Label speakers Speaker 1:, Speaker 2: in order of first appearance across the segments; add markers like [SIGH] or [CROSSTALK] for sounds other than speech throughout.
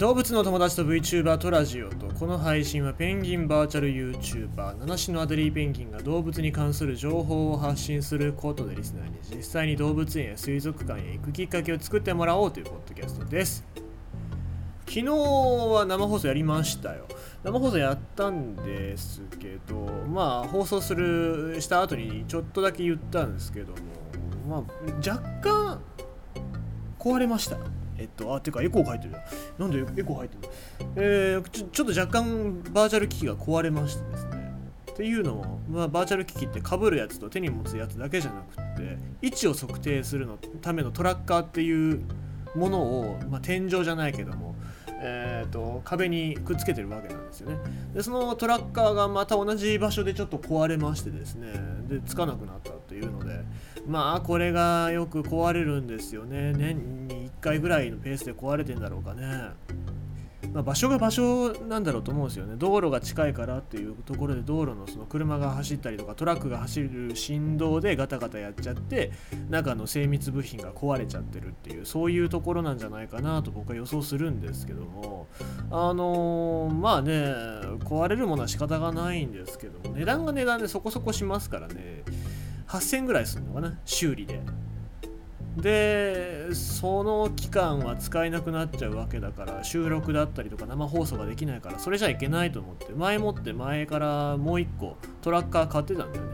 Speaker 1: 動物の友達と VTuber トラジオとこの配信はペンギンバーチャル YouTuber 七種のアデリーペンギンが動物に関する情報を発信することでリスナーに実際に動物園や水族館へ行くきっかけを作ってもらおうというポッドキャストです。昨日は生放送やりましたよ。生放送やったんですけどまあ放送するした後にちょっとだけ言ったんですけどもまあ若干壊れました。えっと、あ、てかエコー入ってる。なんでエコー入ってるえー、ちょちょっと若干バーチャル機器が壊れましてですね。っていうのも、まあ、バーチャル機器ってかぶるやつと手に持つやつだけじゃなくって位置を測定するのためのトラッカーっていうものを、まあ、天井じゃないけども、えーと、壁にくっつけてるわけなんですよねでそのトラッカーがまた同じ場所でちょっと壊れましてですねでつかなくなったというのでまあこれがよく壊れるんですよね年に回ぐらいのペースで壊れてんだろうかね。まあ、場所が場所なんだろうと思うんですよね。道路が近いからっていうところで道路のその車が走ったりとかトラックが走る振動でガタガタやっちゃって中の精密部品が壊れちゃってるっていうそういうところなんじゃないかなと僕は予想するんですけども。あのー、まあね壊れるものは仕方がないんですけども値段が値段でそこそこしますからね。8000ぐらいするのかな修理で。でその期間は使えなくなっちゃうわけだから収録だったりとか生放送ができないからそれじゃいけないと思って前もって前からもう1個トラッカー買ってたんだよね。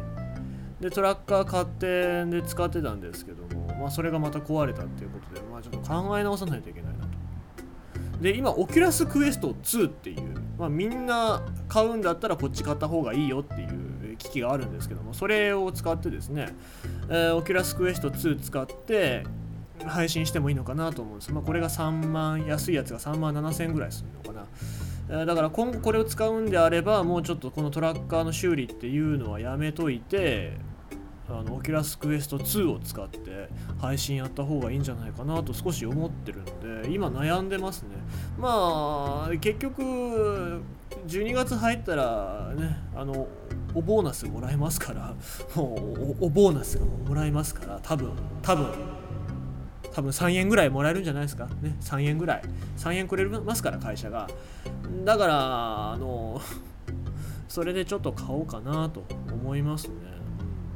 Speaker 1: でトラッカー買ってで使ってたんですけども、まあ、それがまた壊れたっていうことで、まあ、ちょっと考え直さないといけないなと。で今オキュラスクエスト2っていう、まあ、みんな買うんだったらこっち買った方がいいよっていう機器があるんですけどもそれを使ってですねえー、オキュラスクエスト2使って配信してもいいのかなと思うんです。まあ、これが3万、安いやつが3万7000円ぐらいするのかな。えー、だから今後これを使うんであれば、もうちょっとこのトラッカーの修理っていうのはやめといて、あのオキュラスクエスト2を使って配信やった方がいいんじゃないかなと少し思ってるので今悩んでますねまあ結局12月入ったらねあのおボーナスもらえますからもうおボーナスがもらえますから多分多分多分3円ぐらいもらえるんじゃないですか。ね3円ぐらい。3円くれますから会社が。だからあのそれでちょっと買おうかなと思いますね。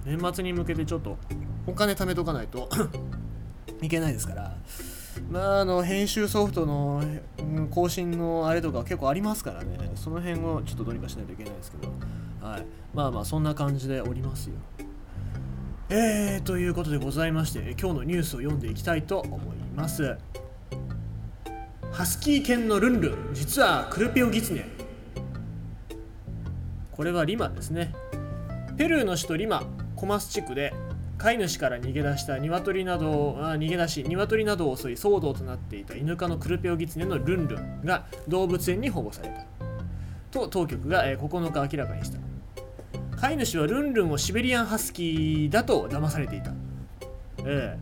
Speaker 1: 年末に向けてちょっとお金貯めとかないと [COUGHS] いけないですから。まあ、あの編集ソフトの更新のあれとか結構ありますからね。その辺をちょっとどうにかしないといけないですけど。はい、まあまあそんな感じでおりますよ。えー、ということでございまして今日のニュースを読んでいきたいと思います。ハスキー犬のルンルン実はクルピオギツネ。これはリマですね。ペルーの首都リマコマス地区で飼い主から逃げ出した鶏などあ逃げ出し鶏などを襲い騒動となっていた犬科のクルペオギツネのルンルンが動物園に保護された。と当局が9日明らかにした。飼い主はルンルンをシベリアンハスキーだと騙されていた。えー、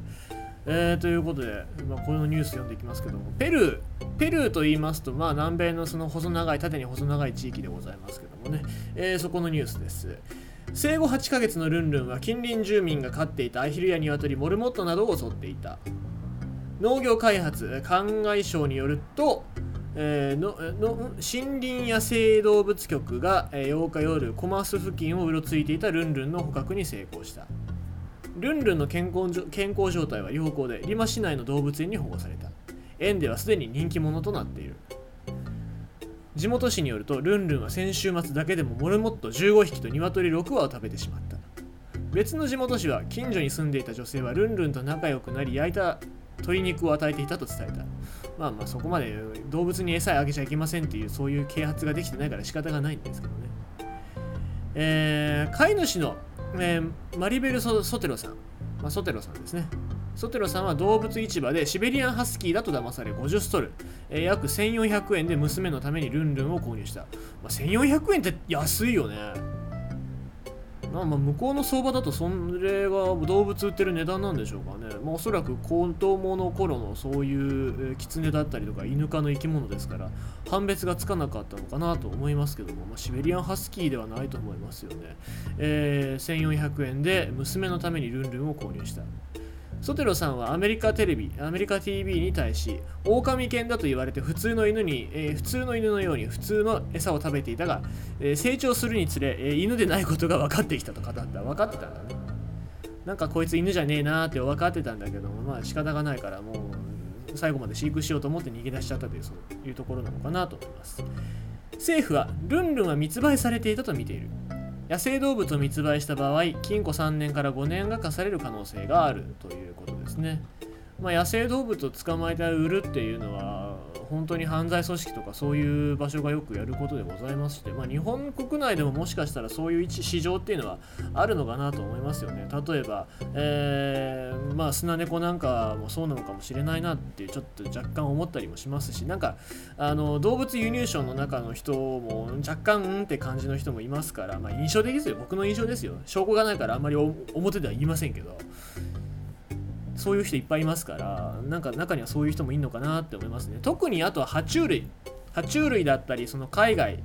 Speaker 1: えー、ということで、まあ、このニュース読んでいきますけども、ペルー、ペルーと言いますと、まあ、南米のその細長い、縦に細長い地域でございますけどもね、えー、そこのニュースです。生後8ヶ月のルンルンは近隣住民が飼っていたアヒルやニワトリ、モルモットなどを襲っていた。農業開発灌漑省によると、えー、のの森林野生動物局が、えー、8日夜コマース付近をうろついていたルンルンの捕獲に成功した。ルンルンの健康健康状態は良好でリマ市内の動物園に保護された。園ではすでに人気者となっている。地元紙によるとルンルンは先週末だけでもモルモット15匹と鶏6羽を食べてしまった。別の地元紙は近所に住んでいた女性はルンルンと仲良くなり焼いた鶏肉を与えていたと伝えたまあまあそこまで動物に餌あげちゃいけませんっていうそういう啓発ができてないから仕方がないんですけどね。えー、飼い主の、えー、マリベルソ・ソテロさん、まあ、ソテロさんですね。ソテロさんは動物市場でシベリアンハスキーだと騙され50ストル、えー、約1400円で娘のためにルンルンを購入した。まあ、1400円って安いよね。まあ、まあ向こうの相場だとそれが動物売ってる値段なんでしょうかね、まあ、おそらく子供の頃のそういう狐だったりとか犬科の生き物ですから判別がつかなかったのかなと思いますけども、まあ、シベリアンハスキーではないと思いますよね、えー、1400円で娘のためにルンルンを購入した。ソテロさんはアメリカテレビアメリカ TV に対し狼犬だと言われて普通の犬に、えー、普通の犬のように普通の餌を食べていたが、えー、成長するにつれ、えー、犬でないことが分かってきたと語った。分かってたんだね。なんかこいつ犬じゃねえなーって分かってたんだけどもまあ仕方がないからもう最後まで飼育しようと思って逃げ出しちゃったというそういうところなのかなと思います。政府はルンルンは密売されていたと見ている。野生動物を密売した場合禁錮3年から5年が課される可能性があるということですね、まあ、野生動物を捕まえて売るっていうのは本当に犯罪組織とかそういう場所がよくやることでございまして、まあ、日本国内でももしかしたらそういう市場っていうのはあるのかなと思いますよね。例えば、えー、まあスナネコなんかもそうなのかもしれないなってちょっと若干思ったりもしますし。なんかあの動物輸入省の中の人も若干うんって感じの人もいますから、まあ、印象的ですよ。僕の印象ですよ。証拠がないからあんまり表では言いませんけど。そういう人いっぱいいますからなんか中にはそういう人もいるのかなって思いますね。特にあとは爬虫類。爬虫類だったりその海外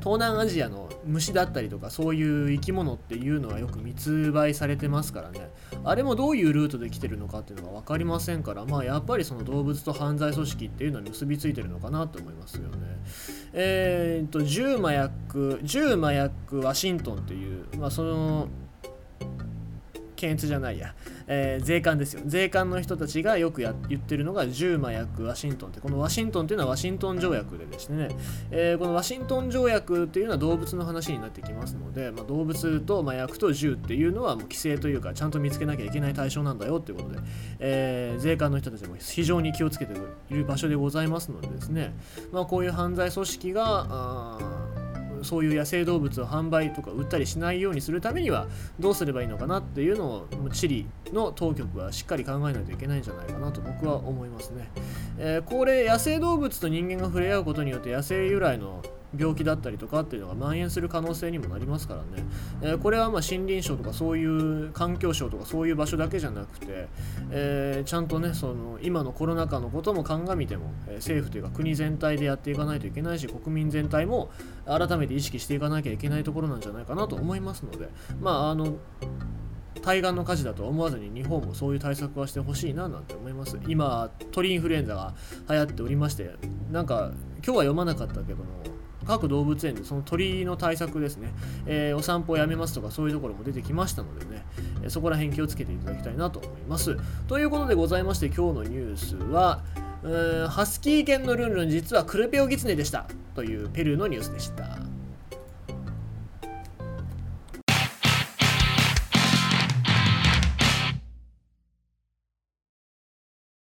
Speaker 1: 東南アジアの虫だったりとかそういう生き物っていうのはよく密売されてますからね。あれもどういうルートで来てるのかっていうのが分かりませんからまあやっぱりその動物と犯罪組織っていうのは結びついてるのかなと思いますよね。えー、っと銃麻薬銃麻薬ワシントンっていうまあその検閲じゃないや、えー、税関ですよ。税関の人たちがよくや言ってるのが10麻薬ワシントンってこのワシントンっていうのはワシントン条約でですね、えー、このワシントン条約っていうのは動物の話になってきますので、まあ、動物と麻薬と銃っていうのはもう規制というかちゃんと見つけなきゃいけない対象なんだよっていうことで、えー、税関の人たちも非常に気をつけている場所でございますのでですね、まあ、こういう犯罪組織がそういう野生動物を販売とか売ったりしないようにするためにはどうすればいいのかなっていうのをチリの当局はしっかり考えないといけないんじゃないかなと僕は思いますね。えー、これ野生動物と人間が触れ合うことによって野生由来の病気だったりとかっていうのが蔓延する可能性にもなりますからね、えー、これはま森林省とかそういう環境省とかそういう場所だけじゃなくて、えー、ちゃんとねその今のコロナ禍のことも鑑みても、えー、政府というか国全体でやっていかないといけないし国民全体も改めて意識していかなきゃいけないところなんじゃないかなと思いますのでまああの対岸の火事だと思わずに日本もそういう対策はしてほしいななんて思います。今鳥インフルエンザが流行っておりましてなんか今日は読まなかったけども各動物園でその鳥の対策ですね、えー、お散歩をやめますとかそういうところも出てきましたのでね、えそこら辺気をつけていただきたいなと思います。ということでございまして今日のニュースは、ハスキー犬のルンルン実はクルペオギツネでしたというペルーのニュースでした。